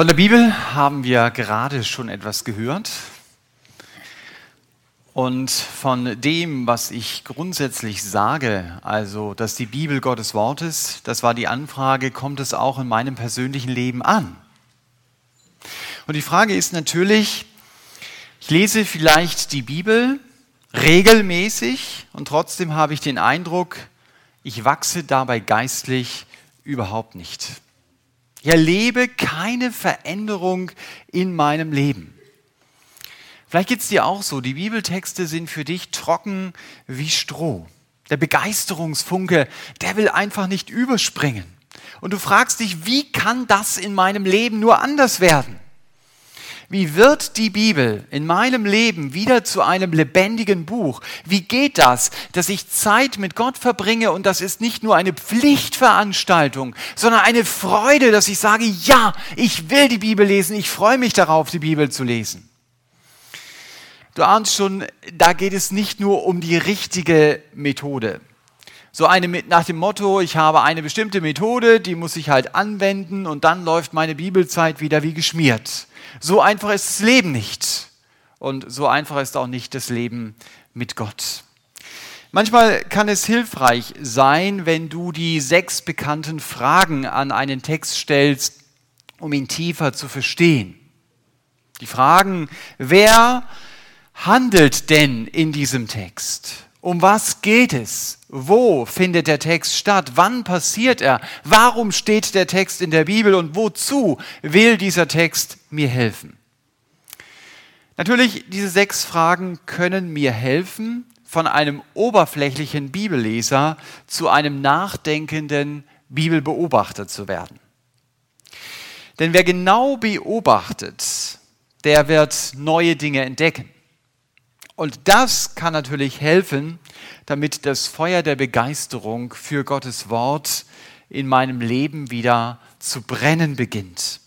Von der Bibel haben wir gerade schon etwas gehört. Und von dem, was ich grundsätzlich sage, also dass die Bibel Gottes Wort ist, das war die Anfrage, kommt es auch in meinem persönlichen Leben an? Und die Frage ist natürlich, ich lese vielleicht die Bibel regelmäßig und trotzdem habe ich den Eindruck, ich wachse dabei geistlich überhaupt nicht. Ich erlebe keine Veränderung in meinem Leben. Vielleicht geht es dir auch so, die Bibeltexte sind für dich trocken wie Stroh. Der Begeisterungsfunke, der will einfach nicht überspringen. Und du fragst dich, wie kann das in meinem Leben nur anders werden? Wie wird die Bibel in meinem Leben wieder zu einem lebendigen Buch? Wie geht das, dass ich Zeit mit Gott verbringe und das ist nicht nur eine Pflichtveranstaltung, sondern eine Freude, dass ich sage, ja, ich will die Bibel lesen, ich freue mich darauf, die Bibel zu lesen. Du ahnst schon, da geht es nicht nur um die richtige Methode. So eine nach dem Motto, ich habe eine bestimmte Methode, die muss ich halt anwenden und dann läuft meine Bibelzeit wieder wie geschmiert. So einfach ist das Leben nicht. Und so einfach ist auch nicht das Leben mit Gott. Manchmal kann es hilfreich sein, wenn du die sechs bekannten Fragen an einen Text stellst, um ihn tiefer zu verstehen. Die Fragen, wer handelt denn in diesem Text? Um was geht es? Wo findet der Text statt? Wann passiert er? Warum steht der Text in der Bibel und wozu will dieser Text mir helfen? Natürlich, diese sechs Fragen können mir helfen, von einem oberflächlichen Bibelleser zu einem nachdenkenden Bibelbeobachter zu werden. Denn wer genau beobachtet, der wird neue Dinge entdecken. Und das kann natürlich helfen, damit das Feuer der Begeisterung für Gottes Wort in meinem Leben wieder zu brennen beginnt.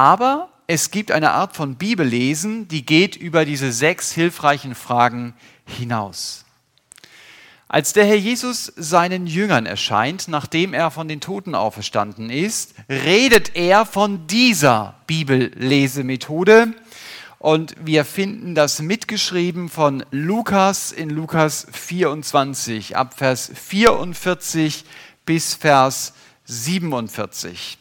Aber es gibt eine Art von Bibellesen, die geht über diese sechs hilfreichen Fragen hinaus. Als der Herr Jesus seinen Jüngern erscheint, nachdem er von den Toten auferstanden ist, redet er von dieser Bibellesemethode, und wir finden das mitgeschrieben von Lukas in Lukas 24, ab Vers 44 bis Vers 47.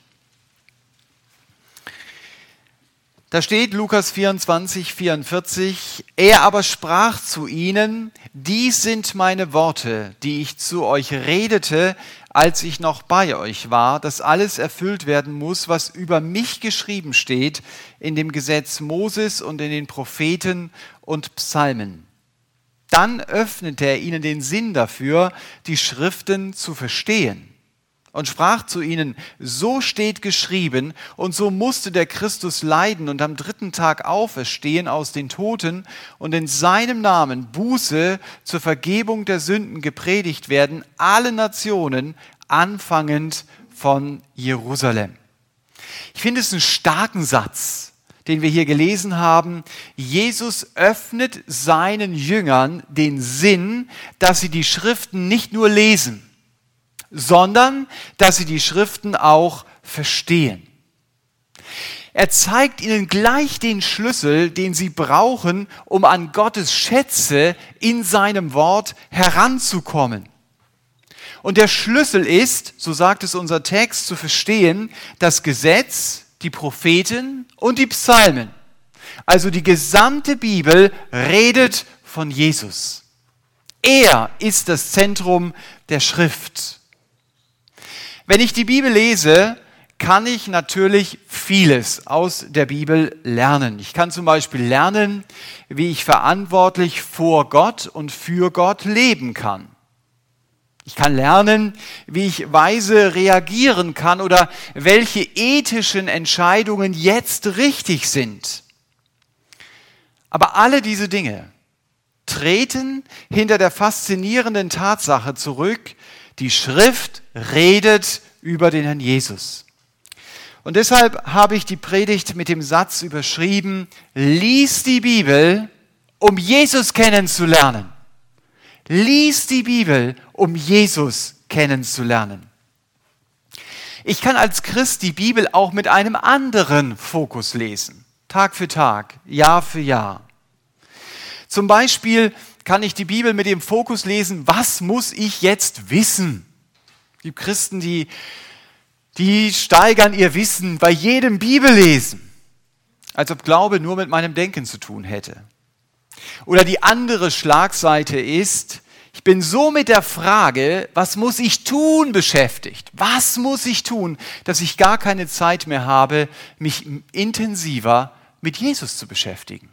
Da steht Lukas 24, 44, er aber sprach zu ihnen, dies sind meine Worte, die ich zu euch redete, als ich noch bei euch war, dass alles erfüllt werden muss, was über mich geschrieben steht in dem Gesetz Moses und in den Propheten und Psalmen. Dann öffnete er ihnen den Sinn dafür, die Schriften zu verstehen und sprach zu ihnen, so steht geschrieben, und so musste der Christus leiden und am dritten Tag auferstehen aus den Toten und in seinem Namen Buße zur Vergebung der Sünden gepredigt werden, alle Nationen, anfangend von Jerusalem. Ich finde es einen starken Satz, den wir hier gelesen haben. Jesus öffnet seinen Jüngern den Sinn, dass sie die Schriften nicht nur lesen, sondern dass sie die Schriften auch verstehen. Er zeigt ihnen gleich den Schlüssel, den sie brauchen, um an Gottes Schätze in seinem Wort heranzukommen. Und der Schlüssel ist, so sagt es unser Text, zu verstehen, das Gesetz, die Propheten und die Psalmen. Also die gesamte Bibel redet von Jesus. Er ist das Zentrum der Schrift. Wenn ich die Bibel lese, kann ich natürlich vieles aus der Bibel lernen. Ich kann zum Beispiel lernen, wie ich verantwortlich vor Gott und für Gott leben kann. Ich kann lernen, wie ich weise reagieren kann oder welche ethischen Entscheidungen jetzt richtig sind. Aber alle diese Dinge treten hinter der faszinierenden Tatsache zurück, die Schrift redet über den Herrn Jesus. Und deshalb habe ich die Predigt mit dem Satz überschrieben, lies die Bibel, um Jesus kennenzulernen. Lies die Bibel, um Jesus kennenzulernen. Ich kann als Christ die Bibel auch mit einem anderen Fokus lesen. Tag für Tag, Jahr für Jahr. Zum Beispiel kann ich die Bibel mit dem Fokus lesen, was muss ich jetzt wissen? Die Christen, die, die steigern ihr Wissen bei jedem Bibellesen, als ob Glaube nur mit meinem Denken zu tun hätte. Oder die andere Schlagseite ist, ich bin so mit der Frage, was muss ich tun, beschäftigt. Was muss ich tun, dass ich gar keine Zeit mehr habe, mich intensiver mit Jesus zu beschäftigen.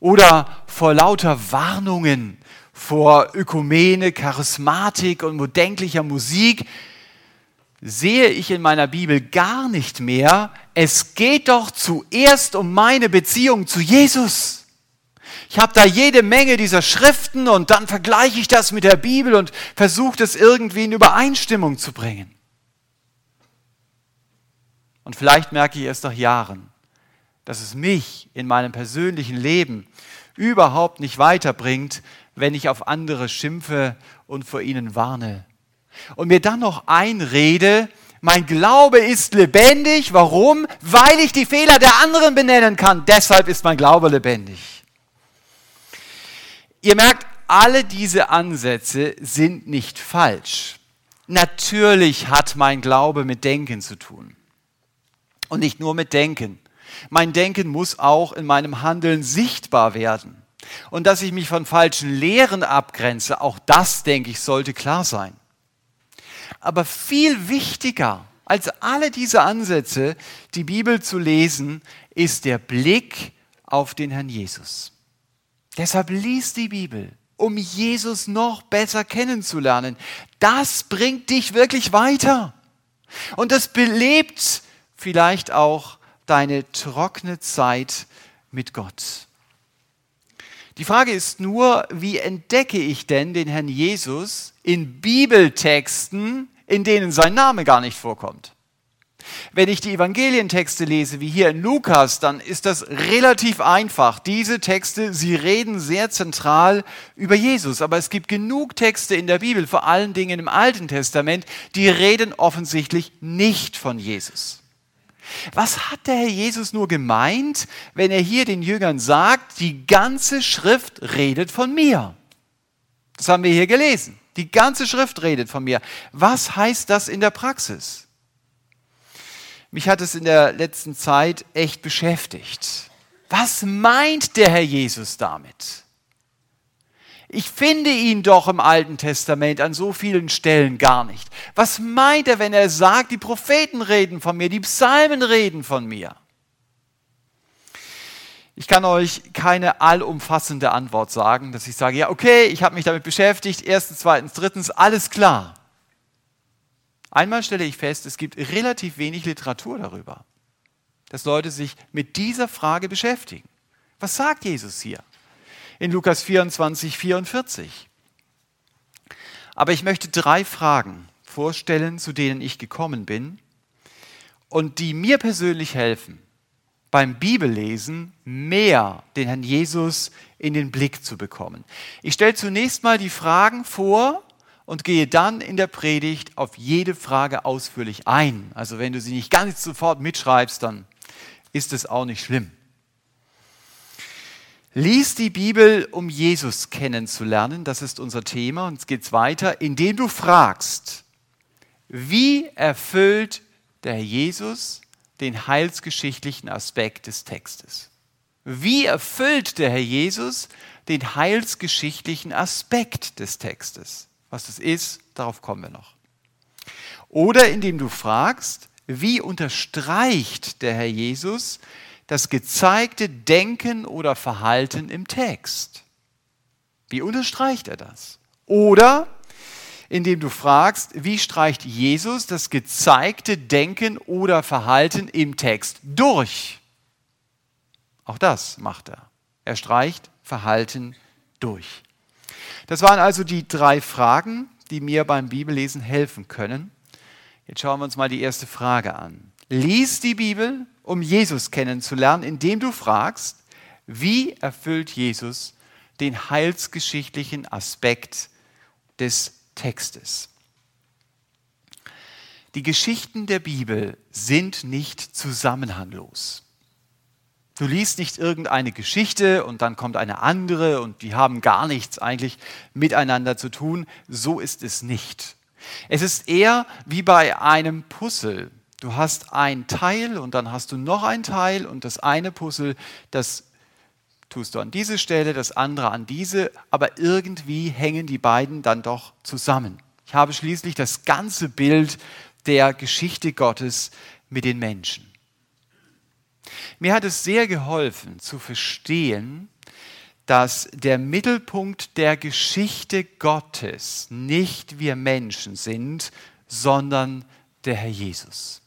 Oder vor lauter Warnungen vor Ökumene, Charismatik und modenklicher Musik sehe ich in meiner Bibel gar nicht mehr, es geht doch zuerst um meine Beziehung zu Jesus. Ich habe da jede Menge dieser Schriften und dann vergleiche ich das mit der Bibel und versuche das irgendwie in Übereinstimmung zu bringen. Und vielleicht merke ich erst nach Jahren, dass es mich in meinem persönlichen Leben überhaupt nicht weiterbringt, wenn ich auf andere schimpfe und vor ihnen warne. Und mir dann noch einrede, mein Glaube ist lebendig. Warum? Weil ich die Fehler der anderen benennen kann. Deshalb ist mein Glaube lebendig. Ihr merkt, alle diese Ansätze sind nicht falsch. Natürlich hat mein Glaube mit Denken zu tun. Und nicht nur mit Denken. Mein Denken muss auch in meinem Handeln sichtbar werden. Und dass ich mich von falschen Lehren abgrenze, auch das, denke ich, sollte klar sein. Aber viel wichtiger als alle diese Ansätze, die Bibel zu lesen, ist der Blick auf den Herrn Jesus. Deshalb lies die Bibel, um Jesus noch besser kennenzulernen. Das bringt dich wirklich weiter. Und das belebt vielleicht auch deine trockene Zeit mit Gott. Die Frage ist nur, wie entdecke ich denn den Herrn Jesus in Bibeltexten, in denen sein Name gar nicht vorkommt? Wenn ich die Evangelientexte lese, wie hier in Lukas, dann ist das relativ einfach. Diese Texte, sie reden sehr zentral über Jesus. Aber es gibt genug Texte in der Bibel, vor allen Dingen im Alten Testament, die reden offensichtlich nicht von Jesus. Was hat der Herr Jesus nur gemeint, wenn er hier den Jüngern sagt, die ganze Schrift redet von mir? Das haben wir hier gelesen. Die ganze Schrift redet von mir. Was heißt das in der Praxis? Mich hat es in der letzten Zeit echt beschäftigt. Was meint der Herr Jesus damit? Ich finde ihn doch im Alten Testament an so vielen Stellen gar nicht. Was meint er, wenn er sagt, die Propheten reden von mir, die Psalmen reden von mir? Ich kann euch keine allumfassende Antwort sagen, dass ich sage, ja, okay, ich habe mich damit beschäftigt, erstens, zweitens, drittens, alles klar. Einmal stelle ich fest, es gibt relativ wenig Literatur darüber, dass Leute sich mit dieser Frage beschäftigen. Was sagt Jesus hier? In Lukas 24, 44. Aber ich möchte drei Fragen vorstellen, zu denen ich gekommen bin und die mir persönlich helfen, beim Bibellesen mehr den Herrn Jesus in den Blick zu bekommen. Ich stelle zunächst mal die Fragen vor und gehe dann in der Predigt auf jede Frage ausführlich ein. Also wenn du sie nicht ganz sofort mitschreibst, dann ist es auch nicht schlimm. Lies die Bibel, um Jesus kennenzulernen. Das ist unser Thema. Und es geht weiter, indem du fragst, wie erfüllt der Herr Jesus den heilsgeschichtlichen Aspekt des Textes? Wie erfüllt der Herr Jesus den heilsgeschichtlichen Aspekt des Textes? Was das ist, darauf kommen wir noch. Oder indem du fragst, wie unterstreicht der Herr Jesus das gezeigte Denken oder Verhalten im Text. Wie unterstreicht er das? Oder indem du fragst, wie streicht Jesus das gezeigte Denken oder Verhalten im Text durch? Auch das macht er. Er streicht Verhalten durch. Das waren also die drei Fragen, die mir beim Bibellesen helfen können. Jetzt schauen wir uns mal die erste Frage an. Lies die Bibel, um Jesus kennenzulernen, indem du fragst, wie erfüllt Jesus den heilsgeschichtlichen Aspekt des Textes. Die Geschichten der Bibel sind nicht zusammenhanglos. Du liest nicht irgendeine Geschichte und dann kommt eine andere und die haben gar nichts eigentlich miteinander zu tun. So ist es nicht. Es ist eher wie bei einem Puzzle. Du hast ein Teil und dann hast du noch ein Teil und das eine Puzzle, das tust du an diese Stelle, das andere an diese, aber irgendwie hängen die beiden dann doch zusammen. Ich habe schließlich das ganze Bild der Geschichte Gottes mit den Menschen. Mir hat es sehr geholfen zu verstehen, dass der Mittelpunkt der Geschichte Gottes nicht wir Menschen sind, sondern der Herr Jesus.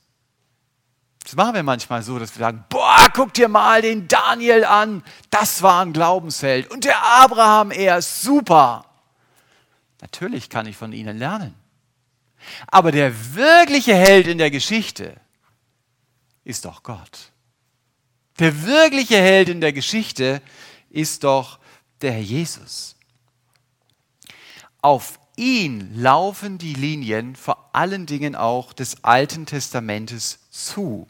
Das machen wir manchmal so, dass wir sagen, boah, guck dir mal den Daniel an, das war ein Glaubensheld. Und der Abraham, er ist super. Natürlich kann ich von ihnen lernen. Aber der wirkliche Held in der Geschichte ist doch Gott. Der wirkliche Held in der Geschichte ist doch der Herr Jesus. Auf ihn laufen die Linien vor allen Dingen auch des Alten Testamentes zu.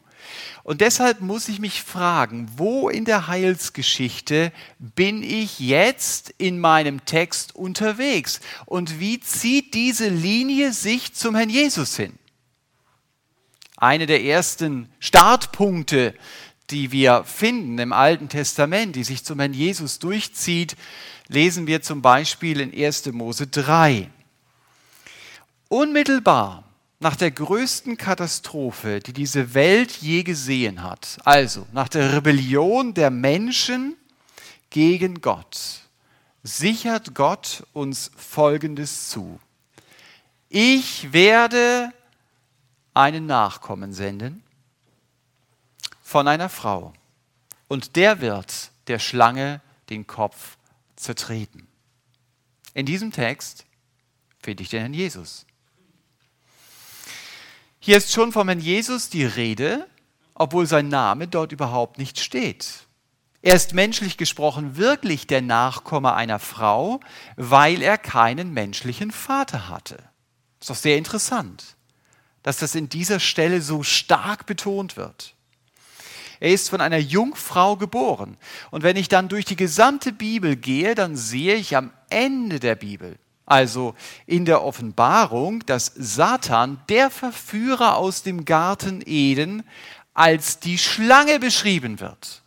Und deshalb muss ich mich fragen, wo in der Heilsgeschichte bin ich jetzt in meinem Text unterwegs? Und wie zieht diese Linie sich zum Herrn Jesus hin? Eine der ersten Startpunkte die wir finden im Alten Testament, die sich zum Herrn Jesus durchzieht, lesen wir zum Beispiel in 1. Mose 3. Unmittelbar nach der größten Katastrophe, die diese Welt je gesehen hat, also nach der Rebellion der Menschen gegen Gott, sichert Gott uns Folgendes zu. Ich werde einen Nachkommen senden, von einer Frau. Und der wird der Schlange den Kopf zertreten. In diesem Text finde ich den Herrn Jesus. Hier ist schon vom Herrn Jesus die Rede, obwohl sein Name dort überhaupt nicht steht. Er ist menschlich gesprochen wirklich der Nachkomme einer Frau, weil er keinen menschlichen Vater hatte. Ist doch sehr interessant, dass das in dieser Stelle so stark betont wird. Er ist von einer Jungfrau geboren. Und wenn ich dann durch die gesamte Bibel gehe, dann sehe ich am Ende der Bibel, also in der Offenbarung, dass Satan, der Verführer aus dem Garten Eden, als die Schlange beschrieben wird,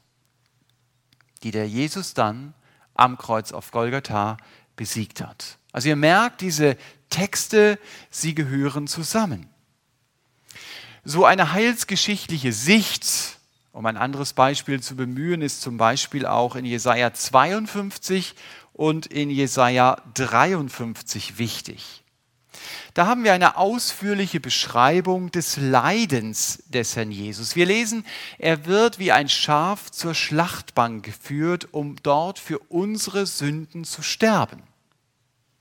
die der Jesus dann am Kreuz auf Golgatha besiegt hat. Also ihr merkt, diese Texte, sie gehören zusammen. So eine heilsgeschichtliche Sicht um ein anderes Beispiel zu bemühen, ist zum Beispiel auch in Jesaja 52 und in Jesaja 53 wichtig. Da haben wir eine ausführliche Beschreibung des Leidens des Herrn Jesus. Wir lesen, er wird wie ein Schaf zur Schlachtbank geführt, um dort für unsere Sünden zu sterben.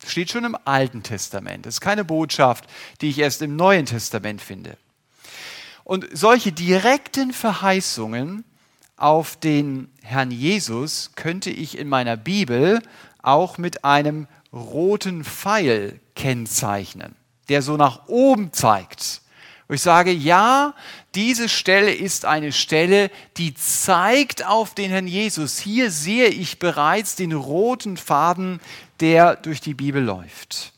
Das steht schon im Alten Testament. Das ist keine Botschaft, die ich erst im Neuen Testament finde. Und solche direkten Verheißungen auf den Herrn Jesus könnte ich in meiner Bibel auch mit einem roten Pfeil kennzeichnen, der so nach oben zeigt. Ich sage, ja, diese Stelle ist eine Stelle, die zeigt auf den Herrn Jesus. Hier sehe ich bereits den roten Faden, der durch die Bibel läuft.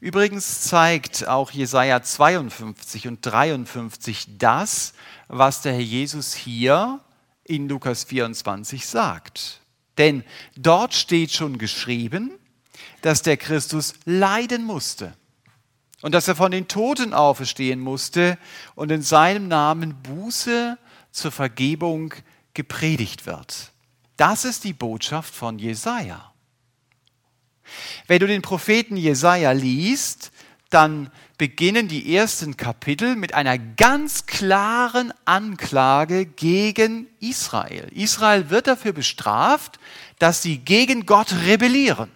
Übrigens zeigt auch Jesaja 52 und 53 das, was der Herr Jesus hier in Lukas 24 sagt. Denn dort steht schon geschrieben, dass der Christus leiden musste und dass er von den Toten auferstehen musste und in seinem Namen Buße zur Vergebung gepredigt wird. Das ist die Botschaft von Jesaja. Wenn du den Propheten Jesaja liest, dann beginnen die ersten Kapitel mit einer ganz klaren Anklage gegen Israel. Israel wird dafür bestraft, dass sie gegen Gott rebellieren.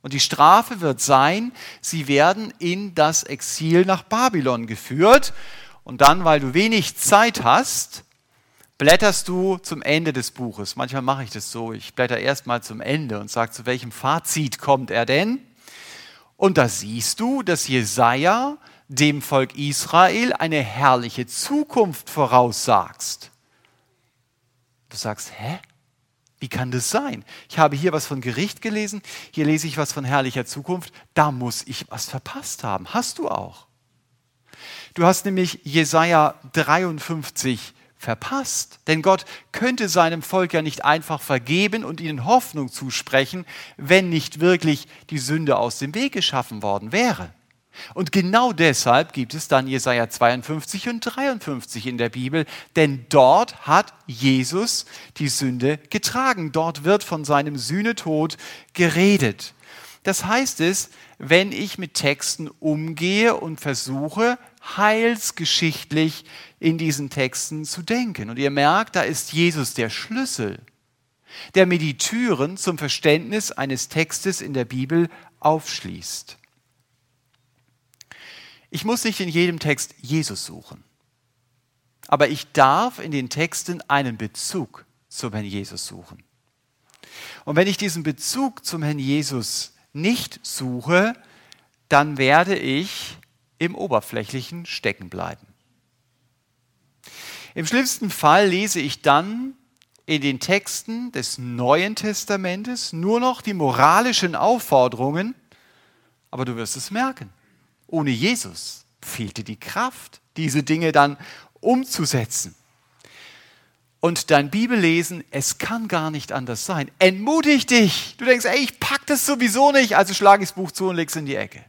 Und die Strafe wird sein, sie werden in das Exil nach Babylon geführt. Und dann, weil du wenig Zeit hast, blätterst du zum Ende des Buches. Manchmal mache ich das so. Ich blätter erst mal zum Ende und sage, zu welchem Fazit kommt er denn? Und da siehst du, dass Jesaja dem Volk Israel eine herrliche Zukunft voraussagst. Du sagst, hä? Wie kann das sein? Ich habe hier was von Gericht gelesen, hier lese ich was von herrlicher Zukunft, da muss ich was verpasst haben. Hast du auch? Du hast nämlich Jesaja 53 verpasst, denn Gott könnte seinem Volk ja nicht einfach vergeben und ihnen Hoffnung zusprechen, wenn nicht wirklich die Sünde aus dem Weg geschaffen worden wäre. Und genau deshalb gibt es dann Jesaja 52 und 53 in der Bibel, denn dort hat Jesus die Sünde getragen. Dort wird von seinem Sühnetod geredet. Das heißt es, wenn ich mit Texten umgehe und versuche, heilsgeschichtlich in diesen Texten zu denken. Und ihr merkt, da ist Jesus der Schlüssel, der mir die Türen zum Verständnis eines Textes in der Bibel aufschließt. Ich muss nicht in jedem Text Jesus suchen, aber ich darf in den Texten einen Bezug zum Herrn Jesus suchen. Und wenn ich diesen Bezug zum Herrn Jesus nicht suche, dann werde ich im Oberflächlichen stecken bleiben. Im schlimmsten Fall lese ich dann in den Texten des Neuen Testamentes nur noch die moralischen Aufforderungen, aber du wirst es merken. Ohne Jesus fehlte die Kraft, diese Dinge dann umzusetzen. Und dein Bibellesen, es kann gar nicht anders sein. Entmutig dich. Du denkst, ey, ich pack das sowieso nicht, also schlage ich das Buch zu und leg's in die Ecke.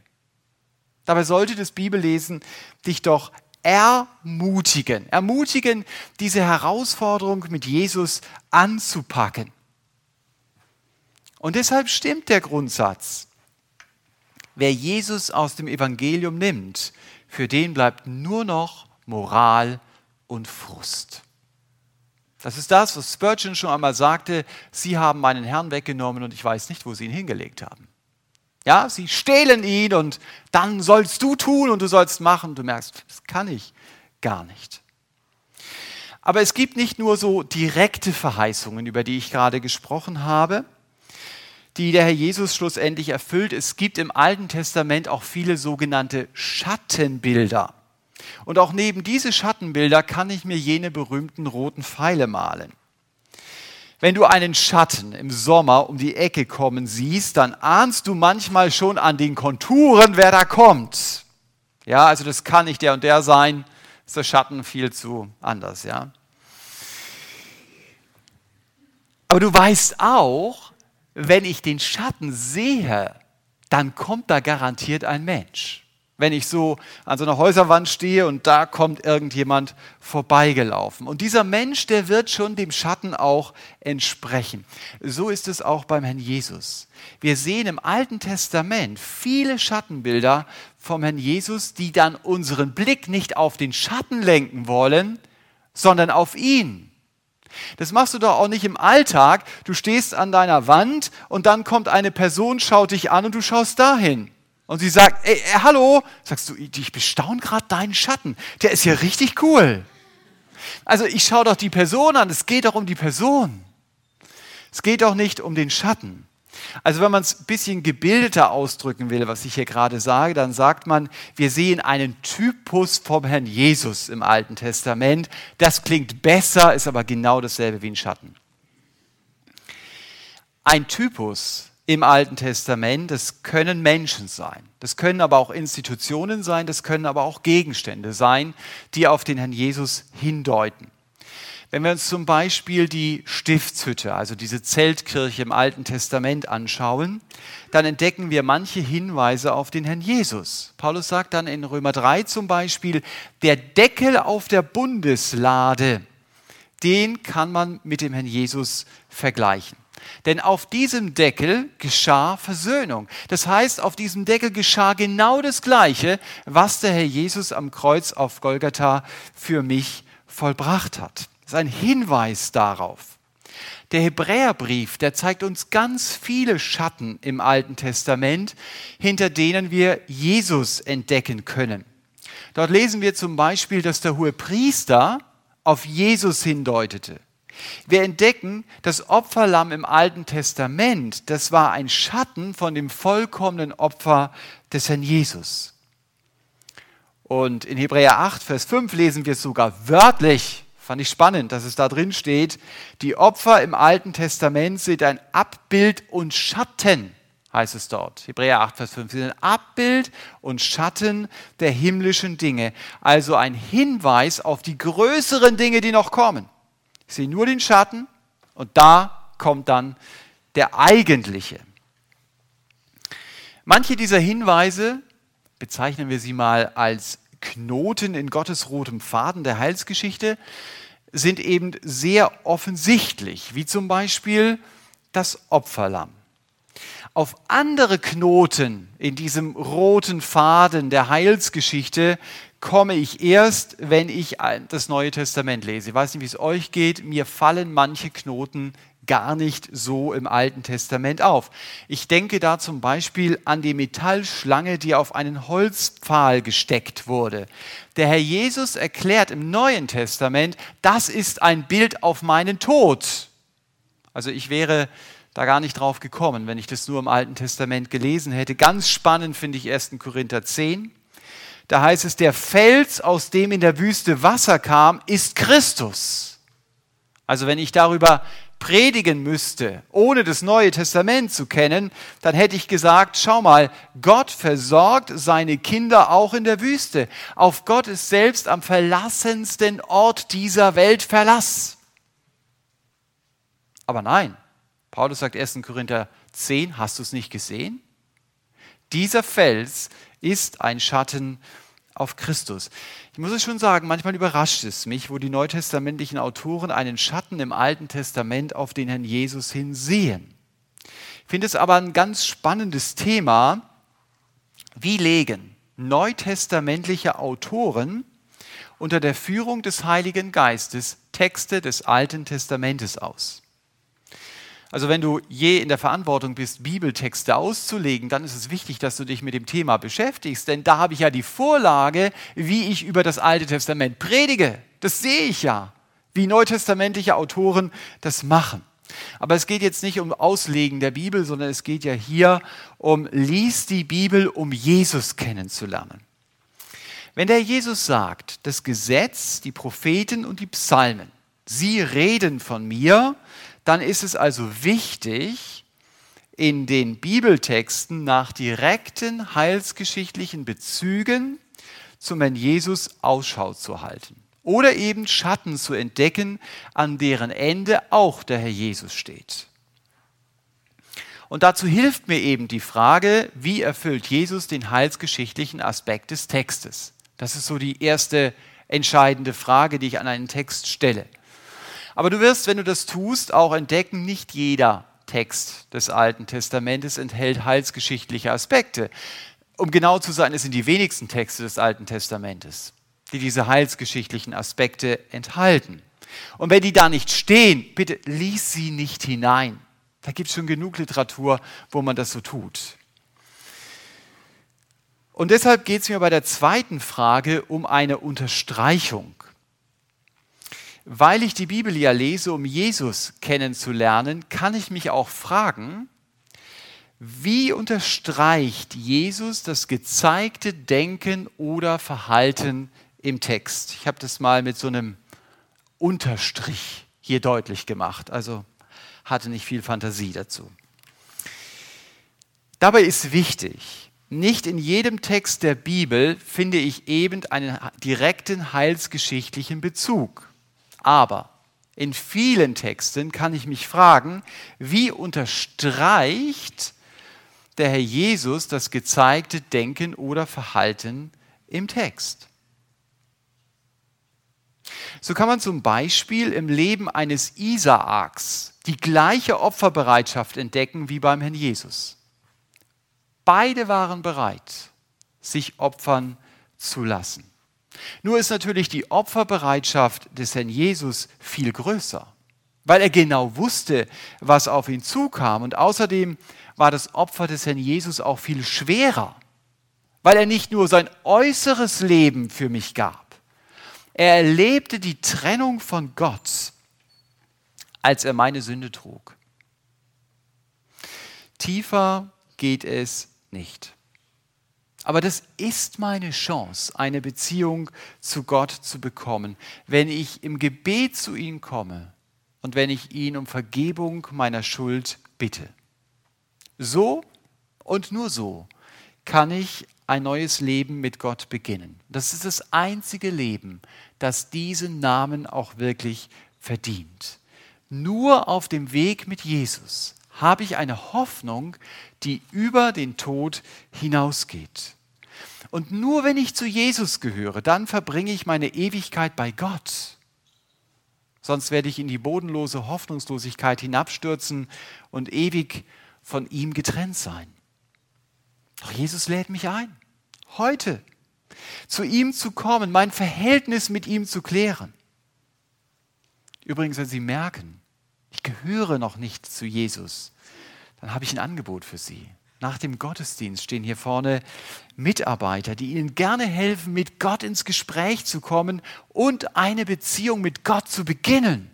Dabei sollte das Bibellesen dich doch ermutigen. Ermutigen, diese Herausforderung mit Jesus anzupacken. Und deshalb stimmt der Grundsatz. Wer Jesus aus dem Evangelium nimmt, für den bleibt nur noch Moral und Frust. Das ist das, was Spurgeon schon einmal sagte, Sie haben meinen Herrn weggenommen und ich weiß nicht, wo Sie ihn hingelegt haben. Ja, sie stehlen ihn und dann sollst du tun und du sollst machen. Du merkst, das kann ich gar nicht. Aber es gibt nicht nur so direkte Verheißungen, über die ich gerade gesprochen habe, die der Herr Jesus schlussendlich erfüllt. Es gibt im Alten Testament auch viele sogenannte Schattenbilder. Und auch neben diese Schattenbilder kann ich mir jene berühmten roten Pfeile malen. Wenn du einen Schatten im Sommer um die Ecke kommen siehst, dann ahnst du manchmal schon an den Konturen, wer da kommt. Ja, also das kann nicht der und der sein, ist der Schatten viel zu anders, ja. Aber du weißt auch, wenn ich den Schatten sehe, dann kommt da garantiert ein Mensch. Wenn ich so an so einer Häuserwand stehe und da kommt irgendjemand vorbeigelaufen. Und dieser Mensch, der wird schon dem Schatten auch entsprechen. So ist es auch beim Herrn Jesus. Wir sehen im Alten Testament viele Schattenbilder vom Herrn Jesus, die dann unseren Blick nicht auf den Schatten lenken wollen, sondern auf ihn. Das machst du doch auch nicht im Alltag. Du stehst an deiner Wand und dann kommt eine Person, schaut dich an und du schaust dahin. Und sie sagt, ey, ey hallo, sagst du, ich bestaune gerade deinen Schatten. Der ist ja richtig cool. Also ich schaue doch die Person an, es geht doch um die Person. Es geht doch nicht um den Schatten. Also wenn man es ein bisschen gebildeter ausdrücken will, was ich hier gerade sage, dann sagt man, wir sehen einen Typus vom Herrn Jesus im Alten Testament. Das klingt besser, ist aber genau dasselbe wie ein Schatten. Ein Typus im Alten Testament, das können Menschen sein, das können aber auch Institutionen sein, das können aber auch Gegenstände sein, die auf den Herrn Jesus hindeuten. Wenn wir uns zum Beispiel die Stiftshütte, also diese Zeltkirche im Alten Testament anschauen, dann entdecken wir manche Hinweise auf den Herrn Jesus. Paulus sagt dann in Römer 3 zum Beispiel, der Deckel auf der Bundeslade, den kann man mit dem Herrn Jesus vergleichen. Denn auf diesem Deckel geschah Versöhnung. Das heißt, auf diesem Deckel geschah genau das Gleiche, was der Herr Jesus am Kreuz auf Golgatha für mich vollbracht hat ist ein Hinweis darauf. Der Hebräerbrief, der zeigt uns ganz viele Schatten im Alten Testament, hinter denen wir Jesus entdecken können. Dort lesen wir zum Beispiel, dass der hohe Priester auf Jesus hindeutete. Wir entdecken, das Opferlamm im Alten Testament, das war ein Schatten von dem vollkommenen Opfer des Herrn Jesus. Und in Hebräer 8, Vers 5 lesen wir es sogar wörtlich. Fand ich spannend, dass es da drin steht. Die Opfer im Alten Testament sind ein Abbild und Schatten, heißt es dort. Hebräer 8, Vers 5. Sie sind ein Abbild und Schatten der himmlischen Dinge. Also ein Hinweis auf die größeren Dinge, die noch kommen. Ich sehe nur den Schatten und da kommt dann der eigentliche. Manche dieser Hinweise bezeichnen wir sie mal als Knoten in Gottes rotem Faden der Heilsgeschichte, sind eben sehr offensichtlich, wie zum Beispiel das Opferlamm. Auf andere Knoten in diesem roten Faden der Heilsgeschichte komme ich erst, wenn ich das Neue Testament lese. Ich weiß nicht, wie es euch geht. Mir fallen manche Knoten gar nicht so im Alten Testament auf. Ich denke da zum Beispiel an die Metallschlange, die auf einen Holzpfahl gesteckt wurde. Der Herr Jesus erklärt im Neuen Testament, das ist ein Bild auf meinen Tod. Also ich wäre da gar nicht drauf gekommen, wenn ich das nur im Alten Testament gelesen hätte. Ganz spannend finde ich 1. Korinther 10. Da heißt es, der Fels, aus dem in der Wüste Wasser kam, ist Christus. Also wenn ich darüber predigen müsste, ohne das Neue Testament zu kennen, dann hätte ich gesagt, schau mal, Gott versorgt seine Kinder auch in der Wüste. Auf Gott ist selbst am verlassensten Ort dieser Welt Verlass. Aber nein, Paulus sagt 1. Korinther 10, hast du es nicht gesehen? Dieser Fels ist ein Schatten auf Christus. Ich muss es schon sagen, manchmal überrascht es mich, wo die neutestamentlichen Autoren einen Schatten im Alten Testament auf den Herrn Jesus hin sehen. Ich finde es aber ein ganz spannendes Thema. Wie legen neutestamentliche Autoren unter der Führung des Heiligen Geistes Texte des Alten Testamentes aus? Also wenn du je in der Verantwortung bist, Bibeltexte auszulegen, dann ist es wichtig, dass du dich mit dem Thema beschäftigst, denn da habe ich ja die Vorlage, wie ich über das Alte Testament predige. Das sehe ich ja, wie neutestamentliche Autoren das machen. Aber es geht jetzt nicht um Auslegen der Bibel, sondern es geht ja hier um, lies die Bibel, um Jesus kennenzulernen. Wenn der Jesus sagt, das Gesetz, die Propheten und die Psalmen, sie reden von mir, dann ist es also wichtig, in den Bibeltexten nach direkten heilsgeschichtlichen Bezügen zum Herrn Jesus Ausschau zu halten oder eben Schatten zu entdecken, an deren Ende auch der Herr Jesus steht. Und dazu hilft mir eben die Frage, wie erfüllt Jesus den heilsgeschichtlichen Aspekt des Textes? Das ist so die erste entscheidende Frage, die ich an einen Text stelle. Aber du wirst, wenn du das tust, auch entdecken, nicht jeder Text des Alten Testamentes enthält heilsgeschichtliche Aspekte. Um genau zu sein, es sind die wenigsten Texte des Alten Testamentes, die diese heilsgeschichtlichen Aspekte enthalten. Und wenn die da nicht stehen, bitte lies sie nicht hinein. Da gibt es schon genug Literatur, wo man das so tut. Und deshalb geht es mir bei der zweiten Frage um eine Unterstreichung weil ich die Bibel ja lese, um Jesus kennenzulernen, kann ich mich auch fragen, wie unterstreicht Jesus das gezeigte Denken oder Verhalten im Text? Ich habe das mal mit so einem Unterstrich hier deutlich gemacht, also hatte nicht viel Fantasie dazu. Dabei ist wichtig, nicht in jedem Text der Bibel finde ich eben einen direkten heilsgeschichtlichen Bezug. Aber in vielen Texten kann ich mich fragen, wie unterstreicht der Herr Jesus das gezeigte Denken oder Verhalten im Text? So kann man zum Beispiel im Leben eines Isaaks die gleiche Opferbereitschaft entdecken wie beim Herrn Jesus. Beide waren bereit, sich opfern zu lassen. Nur ist natürlich die Opferbereitschaft des Herrn Jesus viel größer, weil er genau wusste, was auf ihn zukam. Und außerdem war das Opfer des Herrn Jesus auch viel schwerer, weil er nicht nur sein äußeres Leben für mich gab, er erlebte die Trennung von Gott, als er meine Sünde trug. Tiefer geht es nicht. Aber das ist meine Chance, eine Beziehung zu Gott zu bekommen, wenn ich im Gebet zu ihm komme und wenn ich ihn um Vergebung meiner Schuld bitte. So und nur so kann ich ein neues Leben mit Gott beginnen. Das ist das einzige Leben, das diesen Namen auch wirklich verdient. Nur auf dem Weg mit Jesus habe ich eine Hoffnung, die über den Tod hinausgeht. Und nur wenn ich zu Jesus gehöre, dann verbringe ich meine Ewigkeit bei Gott. Sonst werde ich in die bodenlose Hoffnungslosigkeit hinabstürzen und ewig von ihm getrennt sein. Doch Jesus lädt mich ein, heute zu ihm zu kommen, mein Verhältnis mit ihm zu klären. Übrigens, wenn Sie merken, ich gehöre noch nicht zu Jesus, dann habe ich ein Angebot für Sie. Nach dem Gottesdienst stehen hier vorne Mitarbeiter, die Ihnen gerne helfen, mit Gott ins Gespräch zu kommen und eine Beziehung mit Gott zu beginnen.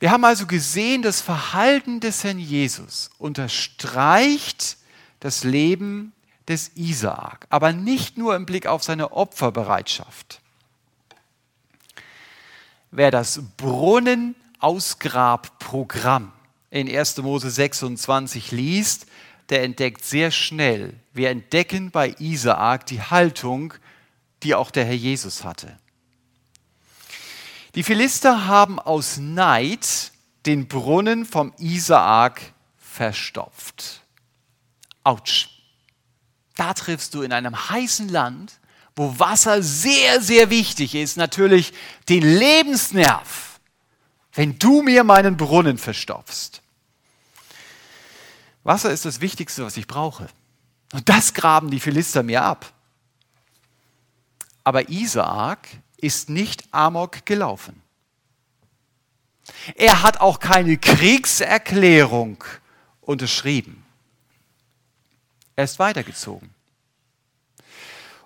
Wir haben also gesehen, das Verhalten des Herrn Jesus unterstreicht das Leben des Isaak, aber nicht nur im Blick auf seine Opferbereitschaft. Wer das Brunnenausgrabprogramm in 1. Mose 26 liest, der entdeckt sehr schnell, wir entdecken bei Isaak die Haltung, die auch der Herr Jesus hatte. Die Philister haben aus Neid den Brunnen vom Isaak verstopft. Autsch. Da triffst du in einem heißen Land, wo Wasser sehr, sehr wichtig ist, natürlich den Lebensnerv, wenn du mir meinen Brunnen verstopfst. Wasser ist das Wichtigste, was ich brauche. Und das graben die Philister mir ab. Aber Isaak ist nicht amok gelaufen. Er hat auch keine Kriegserklärung unterschrieben. Er ist weitergezogen.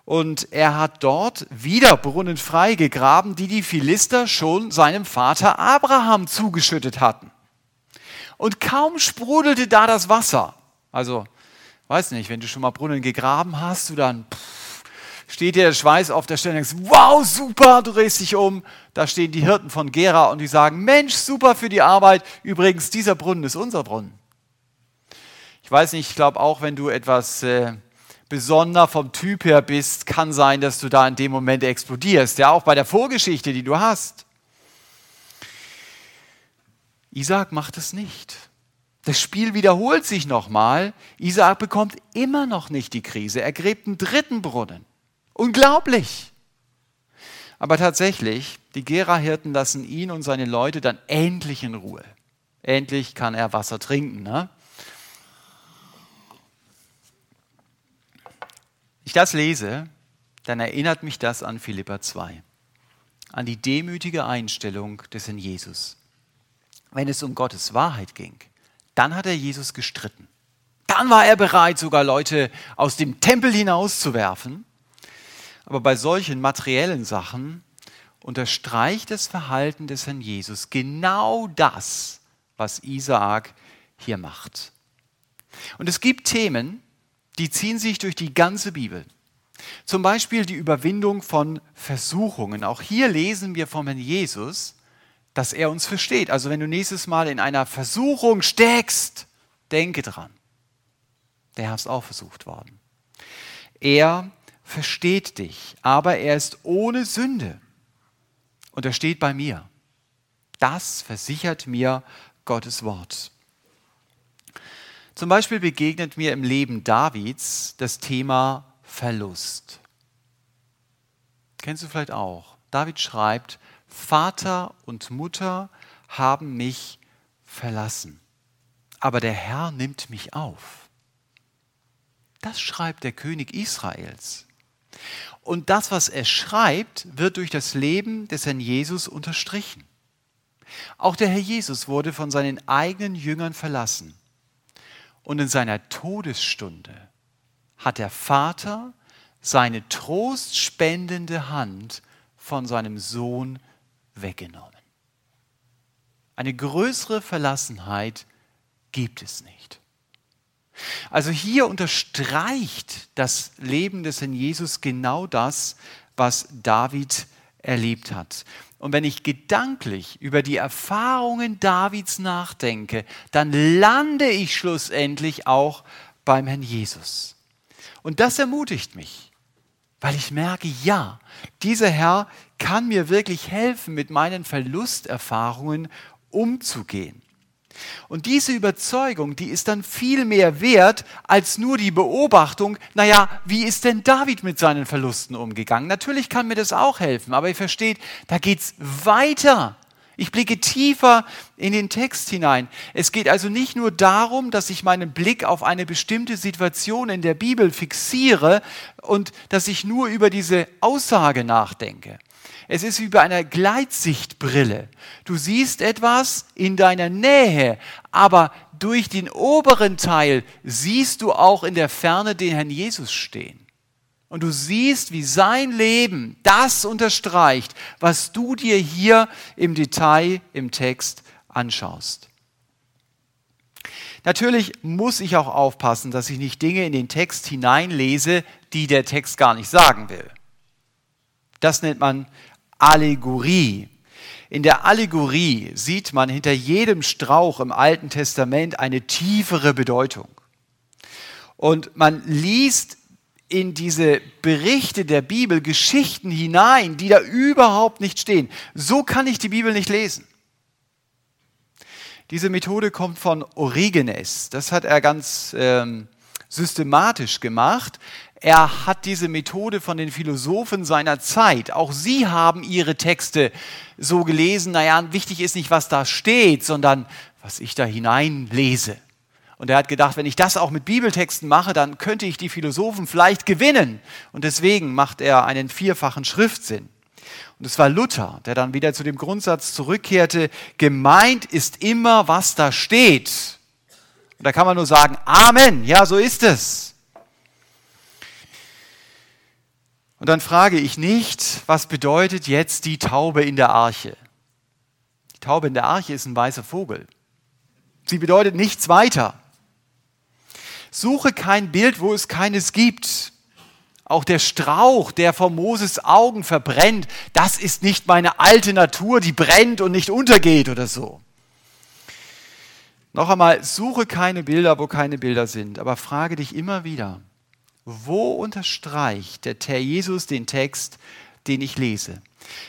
Und er hat dort wieder Brunnen freigegraben, die die Philister schon seinem Vater Abraham zugeschüttet hatten. Und kaum sprudelte da das Wasser. Also, weiß nicht, wenn du schon mal Brunnen gegraben hast, du dann pff, steht dir der Schweiß auf der Stelle und denkst, wow, super, du drehst dich um. Da stehen die Hirten von Gera und die sagen, Mensch, super für die Arbeit. Übrigens, dieser Brunnen ist unser Brunnen. Ich weiß nicht, ich glaube auch, wenn du etwas äh, besonder vom Typ her bist, kann sein, dass du da in dem Moment explodierst. Ja, auch bei der Vorgeschichte, die du hast. Isaac macht es nicht. Das Spiel wiederholt sich nochmal. Isaac bekommt immer noch nicht die Krise. Er gräbt einen dritten Brunnen. Unglaublich. Aber tatsächlich, die Gera-Hirten lassen ihn und seine Leute dann endlich in Ruhe. Endlich kann er Wasser trinken. Ne? Das lese, dann erinnert mich das an Philippa 2, an die demütige Einstellung des Herrn Jesus wenn es um Gottes Wahrheit ging, dann hat er Jesus gestritten. Dann war er bereit, sogar Leute aus dem Tempel hinauszuwerfen. Aber bei solchen materiellen Sachen unterstreicht das Verhalten des Herrn Jesus genau das, was Isaak hier macht. Und es gibt Themen, die ziehen sich durch die ganze Bibel. Zum Beispiel die Überwindung von Versuchungen. Auch hier lesen wir vom Herrn Jesus, dass er uns versteht. Also wenn du nächstes Mal in einer Versuchung steckst, denke dran. Der Herr ist auch versucht worden. Er versteht dich, aber er ist ohne Sünde. Und er steht bei mir. Das versichert mir Gottes Wort. Zum Beispiel begegnet mir im Leben Davids das Thema Verlust. Kennst du vielleicht auch? David schreibt, Vater und Mutter haben mich verlassen, aber der Herr nimmt mich auf. Das schreibt der König Israels. Und das, was er schreibt, wird durch das Leben des Herrn Jesus unterstrichen. Auch der Herr Jesus wurde von seinen eigenen Jüngern verlassen. Und in seiner Todesstunde hat der Vater seine trostspendende Hand von seinem Sohn weggenommen. Eine größere Verlassenheit gibt es nicht. Also hier unterstreicht das Leben des Herrn Jesus genau das, was David erlebt hat. Und wenn ich gedanklich über die Erfahrungen Davids nachdenke, dann lande ich schlussendlich auch beim Herrn Jesus. Und das ermutigt mich, weil ich merke, ja, dieser Herr kann mir wirklich helfen, mit meinen Verlusterfahrungen umzugehen. Und diese Überzeugung, die ist dann viel mehr wert als nur die Beobachtung, naja, wie ist denn David mit seinen Verlusten umgegangen? Natürlich kann mir das auch helfen, aber ihr versteht, da geht es weiter. Ich blicke tiefer in den Text hinein. Es geht also nicht nur darum, dass ich meinen Blick auf eine bestimmte Situation in der Bibel fixiere und dass ich nur über diese Aussage nachdenke. Es ist wie bei einer Gleitsichtbrille. Du siehst etwas in deiner Nähe, aber durch den oberen Teil siehst du auch in der Ferne den Herrn Jesus stehen. Und du siehst, wie sein Leben das unterstreicht, was du dir hier im Detail im Text anschaust. Natürlich muss ich auch aufpassen, dass ich nicht Dinge in den Text hineinlese, die der Text gar nicht sagen will. Das nennt man Allegorie. In der Allegorie sieht man hinter jedem Strauch im Alten Testament eine tiefere Bedeutung. Und man liest in diese Berichte der Bibel Geschichten hinein, die da überhaupt nicht stehen. So kann ich die Bibel nicht lesen. Diese Methode kommt von Origenes. Das hat er ganz ähm, systematisch gemacht. Er hat diese Methode von den Philosophen seiner Zeit. Auch sie haben ihre Texte so gelesen, naja, wichtig ist nicht, was da steht, sondern was ich da hineinlese. Und er hat gedacht, wenn ich das auch mit Bibeltexten mache, dann könnte ich die Philosophen vielleicht gewinnen. Und deswegen macht er einen vierfachen Schriftsinn. Und es war Luther, der dann wieder zu dem Grundsatz zurückkehrte, gemeint ist immer, was da steht. Und da kann man nur sagen, Amen, ja, so ist es. Und dann frage ich nicht, was bedeutet jetzt die Taube in der Arche? Die Taube in der Arche ist ein weißer Vogel. Sie bedeutet nichts weiter. Suche kein Bild, wo es keines gibt. Auch der Strauch, der vor Moses Augen verbrennt, das ist nicht meine alte Natur, die brennt und nicht untergeht oder so. Noch einmal, suche keine Bilder, wo keine Bilder sind, aber frage dich immer wieder, wo unterstreicht der Herr Jesus den Text, den ich lese?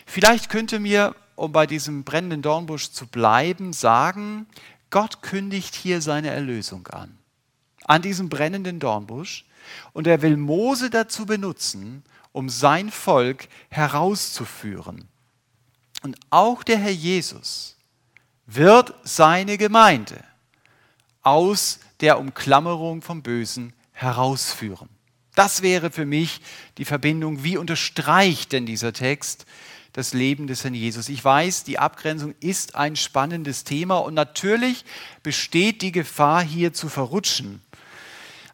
Vielleicht könnte mir, um bei diesem brennenden Dornbusch zu bleiben, sagen, Gott kündigt hier seine Erlösung an. An diesem brennenden Dornbusch. Und er will Mose dazu benutzen, um sein Volk herauszuführen. Und auch der Herr Jesus wird seine Gemeinde aus der Umklammerung vom Bösen herausführen. Das wäre für mich die Verbindung. Wie unterstreicht denn dieser Text das Leben des Herrn Jesus? Ich weiß, die Abgrenzung ist ein spannendes Thema und natürlich besteht die Gefahr, hier zu verrutschen.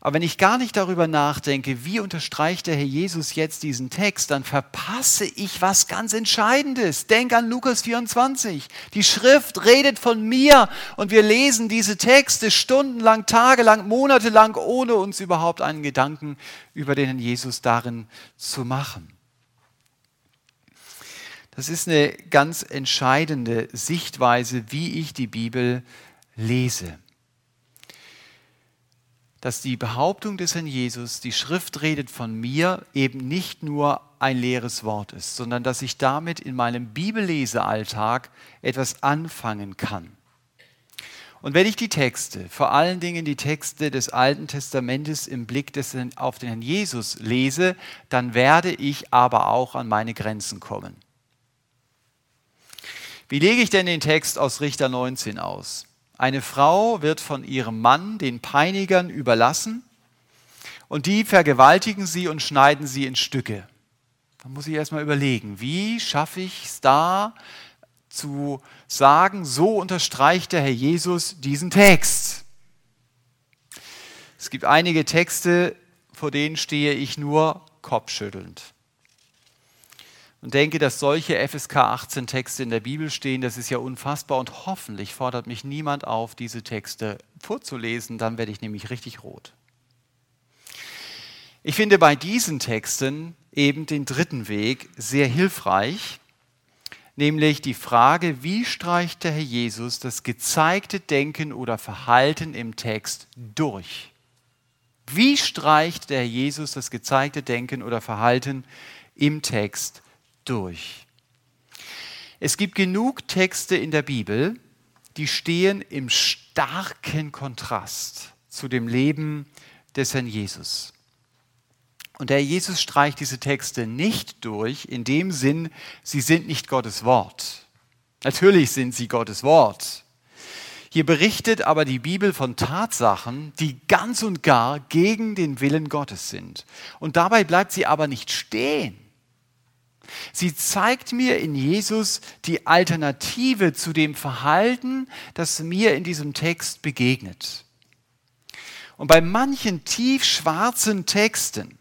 Aber wenn ich gar nicht darüber nachdenke, wie unterstreicht der Herr Jesus jetzt diesen Text, dann verpasse ich was ganz Entscheidendes. Denk an Lukas 24. Die Schrift redet von mir und wir lesen diese Texte stundenlang, tagelang, monatelang, ohne uns überhaupt einen Gedanken über den Herrn Jesus darin zu machen. Das ist eine ganz entscheidende Sichtweise, wie ich die Bibel lese dass die Behauptung des Herrn Jesus, die Schrift redet von mir, eben nicht nur ein leeres Wort ist, sondern dass ich damit in meinem Bibellesealltag etwas anfangen kann. Und wenn ich die Texte, vor allen Dingen die Texte des Alten Testamentes im Blick des, auf den Herrn Jesus lese, dann werde ich aber auch an meine Grenzen kommen. Wie lege ich denn den Text aus Richter 19 aus? Eine Frau wird von ihrem Mann den Peinigern überlassen und die vergewaltigen sie und schneiden sie in Stücke. Da muss ich erstmal überlegen, wie schaffe ich es da zu sagen, so unterstreicht der Herr Jesus diesen Text. Es gibt einige Texte, vor denen stehe ich nur kopfschüttelnd. Und denke, dass solche FSK 18 Texte in der Bibel stehen, das ist ja unfassbar und hoffentlich fordert mich niemand auf, diese Texte vorzulesen, dann werde ich nämlich richtig rot. Ich finde bei diesen Texten eben den dritten Weg sehr hilfreich, nämlich die Frage, wie streicht der Herr Jesus das gezeigte Denken oder Verhalten im Text durch? Wie streicht der Herr Jesus das gezeigte Denken oder Verhalten im Text durch? Es gibt genug Texte in der Bibel, die stehen im starken Kontrast zu dem Leben des Herrn Jesus. Und der Jesus streicht diese Texte nicht durch, in dem Sinn, sie sind nicht Gottes Wort. Natürlich sind sie Gottes Wort. Hier berichtet aber die Bibel von Tatsachen, die ganz und gar gegen den Willen Gottes sind. Und dabei bleibt sie aber nicht stehen. Sie zeigt mir in Jesus die Alternative zu dem Verhalten, das mir in diesem Text begegnet. Und bei manchen tiefschwarzen Texten,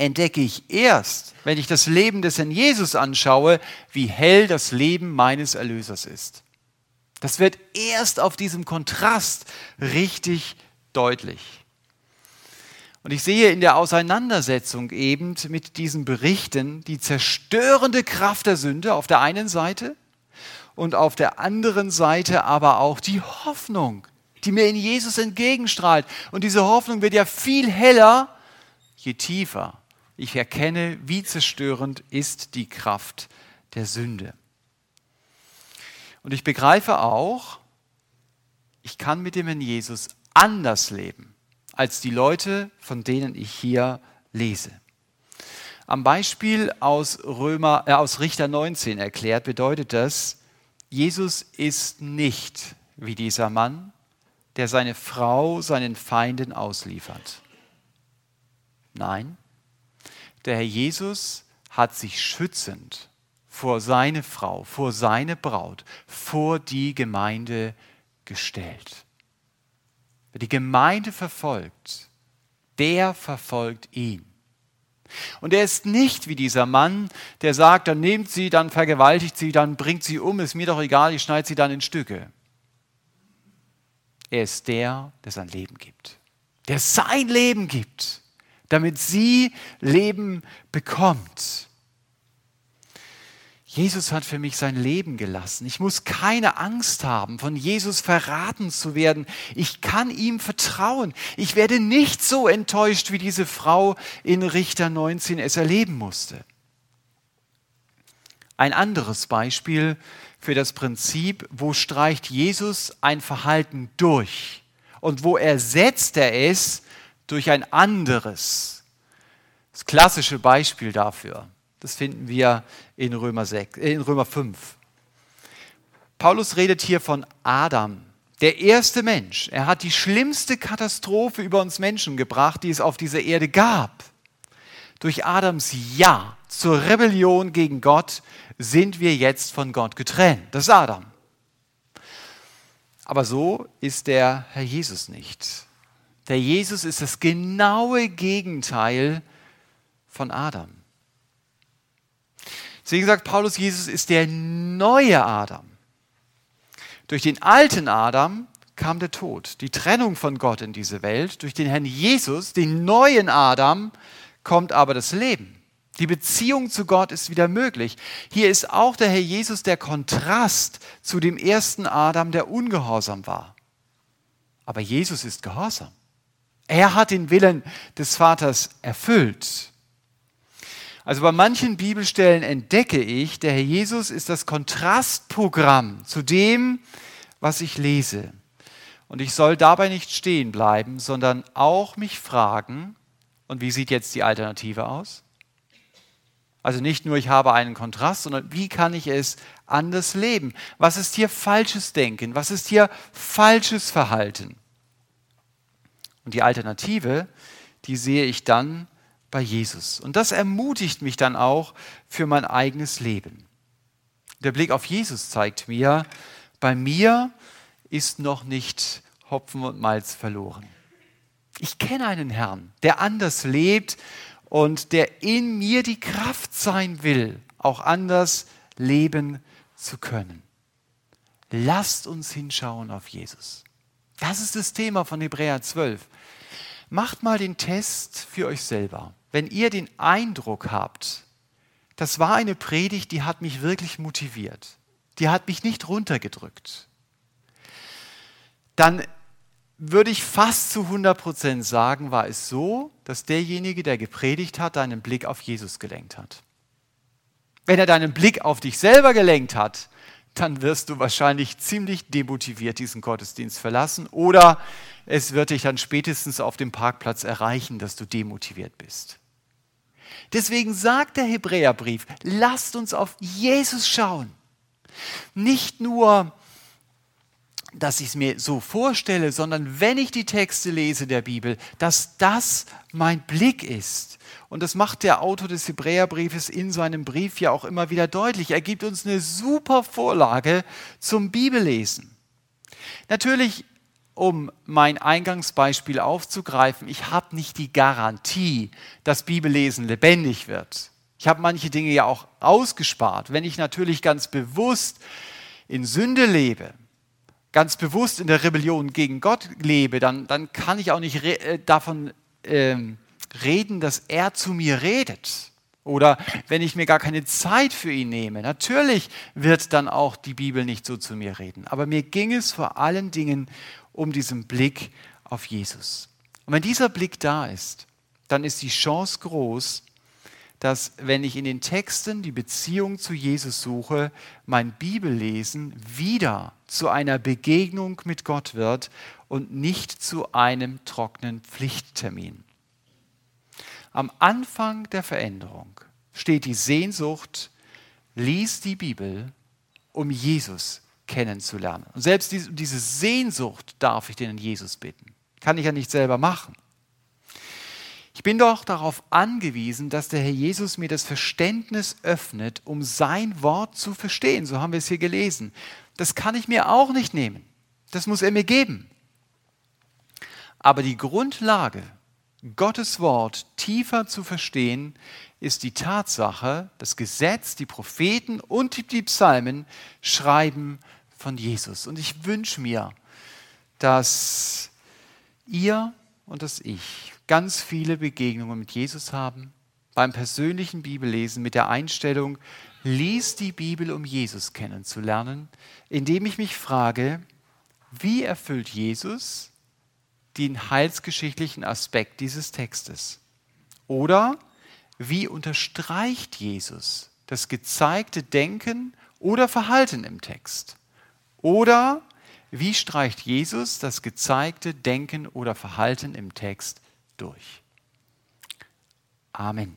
entdecke ich erst, wenn ich das Leben des Herrn Jesus anschaue, wie hell das Leben meines Erlösers ist. Das wird erst auf diesem Kontrast richtig deutlich. Und ich sehe in der Auseinandersetzung eben mit diesen Berichten die zerstörende Kraft der Sünde auf der einen Seite und auf der anderen Seite aber auch die Hoffnung, die mir in Jesus entgegenstrahlt. Und diese Hoffnung wird ja viel heller, je tiefer ich erkenne, wie zerstörend ist die Kraft der Sünde. Und ich begreife auch, ich kann mit dem Herrn Jesus anders leben als die Leute, von denen ich hier lese. Am Beispiel aus, Römer, äh, aus Richter 19 erklärt bedeutet das, Jesus ist nicht wie dieser Mann, der seine Frau seinen Feinden ausliefert. Nein, der Herr Jesus hat sich schützend vor seine Frau, vor seine Braut, vor die Gemeinde gestellt. Wer die Gemeinde verfolgt, der verfolgt ihn. Und er ist nicht wie dieser Mann, der sagt, dann nehmt sie, dann vergewaltigt sie, dann bringt sie um, ist mir doch egal, ich schneide sie dann in Stücke. Er ist der, der sein Leben gibt, der sein Leben gibt damit sie Leben bekommt. Jesus hat für mich sein Leben gelassen. Ich muss keine Angst haben, von Jesus verraten zu werden. Ich kann ihm vertrauen. Ich werde nicht so enttäuscht, wie diese Frau in Richter 19 es erleben musste. Ein anderes Beispiel für das Prinzip, wo streicht Jesus ein Verhalten durch und wo ersetzt er es durch ein anderes. Das klassische Beispiel dafür, das finden wir in Römer, 6, äh, in Römer 5. Paulus redet hier von Adam, der erste Mensch. Er hat die schlimmste Katastrophe über uns Menschen gebracht, die es auf dieser Erde gab. Durch Adams Ja zur Rebellion gegen Gott sind wir jetzt von Gott getrennt. Das ist Adam. Aber so ist der Herr Jesus nicht. Der Jesus ist das genaue Gegenteil von Adam. Deswegen sagt Paulus, Jesus ist der neue Adam. Durch den alten Adam kam der Tod, die Trennung von Gott in diese Welt. Durch den Herrn Jesus, den neuen Adam, kommt aber das Leben. Die Beziehung zu Gott ist wieder möglich. Hier ist auch der Herr Jesus der Kontrast zu dem ersten Adam, der ungehorsam war. Aber Jesus ist gehorsam. Er hat den Willen des Vaters erfüllt. Also bei manchen Bibelstellen entdecke ich, der Herr Jesus ist das Kontrastprogramm zu dem, was ich lese. Und ich soll dabei nicht stehen bleiben, sondern auch mich fragen, und wie sieht jetzt die Alternative aus? Also nicht nur, ich habe einen Kontrast, sondern wie kann ich es anders leben? Was ist hier falsches Denken? Was ist hier falsches Verhalten? Und die Alternative, die sehe ich dann bei Jesus. Und das ermutigt mich dann auch für mein eigenes Leben. Der Blick auf Jesus zeigt mir, bei mir ist noch nicht Hopfen und Malz verloren. Ich kenne einen Herrn, der anders lebt und der in mir die Kraft sein will, auch anders leben zu können. Lasst uns hinschauen auf Jesus. Das ist das Thema von Hebräer 12. Macht mal den Test für euch selber. Wenn ihr den Eindruck habt, das war eine Predigt, die hat mich wirklich motiviert, die hat mich nicht runtergedrückt, dann würde ich fast zu 100% sagen, war es so, dass derjenige, der gepredigt hat, deinen Blick auf Jesus gelenkt hat. Wenn er deinen Blick auf dich selber gelenkt hat, dann wirst du wahrscheinlich ziemlich demotiviert diesen Gottesdienst verlassen oder es wird dich dann spätestens auf dem Parkplatz erreichen, dass du demotiviert bist. Deswegen sagt der Hebräerbrief, lasst uns auf Jesus schauen. Nicht nur dass ich es mir so vorstelle, sondern wenn ich die Texte lese der Bibel, dass das mein Blick ist. Und das macht der Autor des Hebräerbriefes in seinem Brief ja auch immer wieder deutlich. Er gibt uns eine super Vorlage zum Bibellesen. Natürlich, um mein Eingangsbeispiel aufzugreifen, ich habe nicht die Garantie, dass Bibellesen lebendig wird. Ich habe manche Dinge ja auch ausgespart. Wenn ich natürlich ganz bewusst in Sünde lebe, ganz bewusst in der Rebellion gegen Gott lebe, dann, dann kann ich auch nicht re äh, davon ähm, reden, dass er zu mir redet. Oder wenn ich mir gar keine Zeit für ihn nehme. Natürlich wird dann auch die Bibel nicht so zu mir reden. Aber mir ging es vor allen Dingen um diesen Blick auf Jesus. Und wenn dieser Blick da ist, dann ist die Chance groß, dass wenn ich in den Texten die Beziehung zu Jesus suche, mein Bibellesen wieder zu einer Begegnung mit Gott wird und nicht zu einem trockenen Pflichttermin. Am Anfang der Veränderung steht die Sehnsucht, lies die Bibel, um Jesus kennenzulernen. Und selbst diese Sehnsucht darf ich den Jesus bitten. Kann ich ja nicht selber machen. Ich bin doch darauf angewiesen, dass der Herr Jesus mir das Verständnis öffnet, um sein Wort zu verstehen. So haben wir es hier gelesen. Das kann ich mir auch nicht nehmen. Das muss er mir geben. Aber die Grundlage, Gottes Wort tiefer zu verstehen, ist die Tatsache, das Gesetz, die Propheten und die Psalmen schreiben von Jesus. Und ich wünsche mir, dass ihr und dass ich ganz viele Begegnungen mit Jesus haben, beim persönlichen Bibellesen mit der Einstellung, lies die Bibel, um Jesus kennenzulernen, indem ich mich frage, wie erfüllt Jesus den heilsgeschichtlichen Aspekt dieses Textes? Oder wie unterstreicht Jesus das gezeigte Denken oder Verhalten im Text? Oder wie streicht Jesus das gezeigte Denken oder Verhalten im Text durch. Amen.